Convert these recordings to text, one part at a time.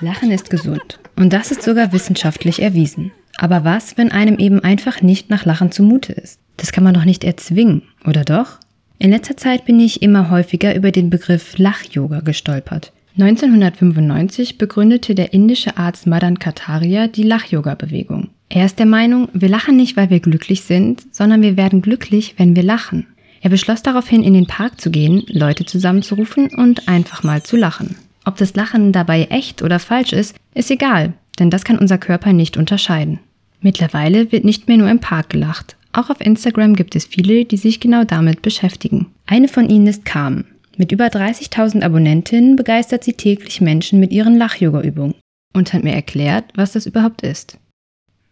Lachen ist gesund. Und das ist sogar wissenschaftlich erwiesen. Aber was, wenn einem eben einfach nicht nach Lachen zumute ist? Das kann man doch nicht erzwingen, oder doch? In letzter Zeit bin ich immer häufiger über den Begriff Lach-Yoga gestolpert. 1995 begründete der indische Arzt Madan Kataria die Lach-Yoga-Bewegung. Er ist der Meinung, wir lachen nicht, weil wir glücklich sind, sondern wir werden glücklich, wenn wir lachen. Er beschloss daraufhin, in den Park zu gehen, Leute zusammenzurufen und einfach mal zu lachen. Ob das Lachen dabei echt oder falsch ist, ist egal, denn das kann unser Körper nicht unterscheiden. Mittlerweile wird nicht mehr nur im Park gelacht. Auch auf Instagram gibt es viele, die sich genau damit beschäftigen. Eine von ihnen ist Carmen. Mit über 30.000 Abonnentinnen begeistert sie täglich Menschen mit ihren Lach-Yoga-Übungen und hat mir erklärt, was das überhaupt ist.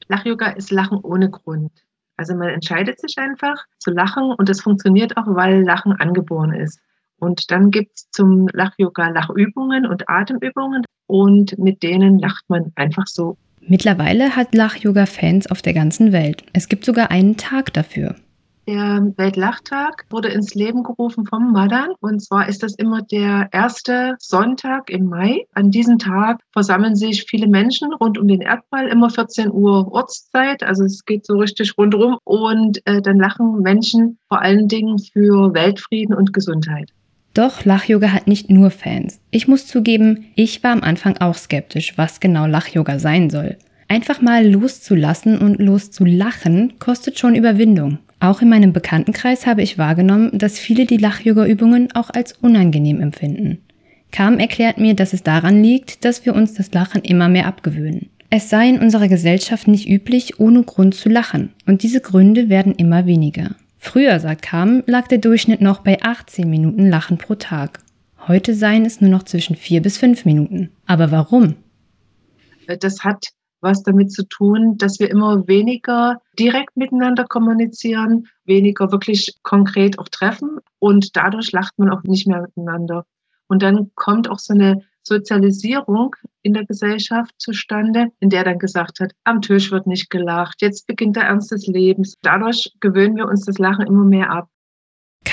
Lach-Yoga ist Lachen ohne Grund. Also man entscheidet sich einfach zu lachen und es funktioniert auch, weil Lachen angeboren ist. Und dann gibt es zum Lach-Yoga Lachübungen und Atemübungen und mit denen lacht man einfach so. Mittlerweile hat Lach-Yoga Fans auf der ganzen Welt. Es gibt sogar einen Tag dafür. Der Weltlachtag wurde ins Leben gerufen vom Madan. Und zwar ist das immer der erste Sonntag im Mai. An diesem Tag versammeln sich viele Menschen rund um den Erdball, immer 14 Uhr Ortszeit. Also es geht so richtig rundherum. Und äh, dann lachen Menschen vor allen Dingen für Weltfrieden und Gesundheit. Doch Lach-Yoga hat nicht nur Fans. Ich muss zugeben, ich war am Anfang auch skeptisch, was genau Lach-Yoga sein soll. Einfach mal loszulassen und loszulachen kostet schon Überwindung. Auch in meinem Bekanntenkreis habe ich wahrgenommen, dass viele die Lach-Yoga-Übungen auch als unangenehm empfinden. Kam erklärt mir, dass es daran liegt, dass wir uns das Lachen immer mehr abgewöhnen. Es sei in unserer Gesellschaft nicht üblich, ohne Grund zu lachen, und diese Gründe werden immer weniger. Früher, sagt Kam, lag der Durchschnitt noch bei 18 Minuten Lachen pro Tag. Heute seien es nur noch zwischen 4 bis 5 Minuten. Aber warum? Das hat was damit zu tun, dass wir immer weniger direkt miteinander kommunizieren, weniger wirklich konkret auch treffen und dadurch lacht man auch nicht mehr miteinander. Und dann kommt auch so eine Sozialisierung in der Gesellschaft zustande, in der dann gesagt hat, am Tisch wird nicht gelacht, jetzt beginnt der Ernst des Lebens. Dadurch gewöhnen wir uns das Lachen immer mehr ab.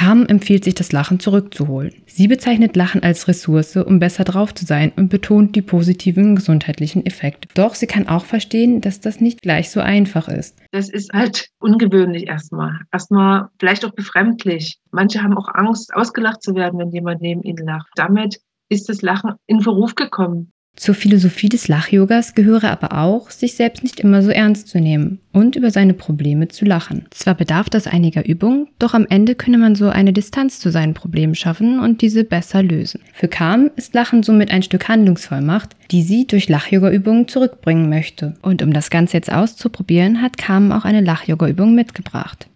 Carmen empfiehlt sich, das Lachen zurückzuholen. Sie bezeichnet Lachen als Ressource, um besser drauf zu sein und betont die positiven gesundheitlichen Effekte. Doch sie kann auch verstehen, dass das nicht gleich so einfach ist. Das ist halt ungewöhnlich erstmal. Erstmal vielleicht auch befremdlich. Manche haben auch Angst, ausgelacht zu werden, wenn jemand neben ihnen lacht. Damit ist das Lachen in Verruf gekommen. Zur Philosophie des Lach-Yogas gehöre aber auch, sich selbst nicht immer so ernst zu nehmen und über seine Probleme zu lachen. Zwar bedarf das einiger Übung, doch am Ende könne man so eine Distanz zu seinen Problemen schaffen und diese besser lösen. Für Kam ist Lachen somit ein Stück Handlungsvollmacht, die sie durch Lach-Yoga-Übungen zurückbringen möchte. Und um das Ganze jetzt auszuprobieren, hat Kam auch eine Lach-Yoga-Übung mitgebracht.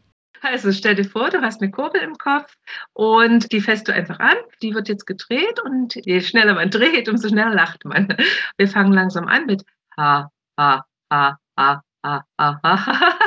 Also stell dir vor, du hast eine Kurbel im Kopf und die fährst du einfach an. Die wird jetzt gedreht und je schneller man dreht, umso schneller lacht man. Wir fangen langsam an mit ha, ha, ha, ha, ha, ha, ha.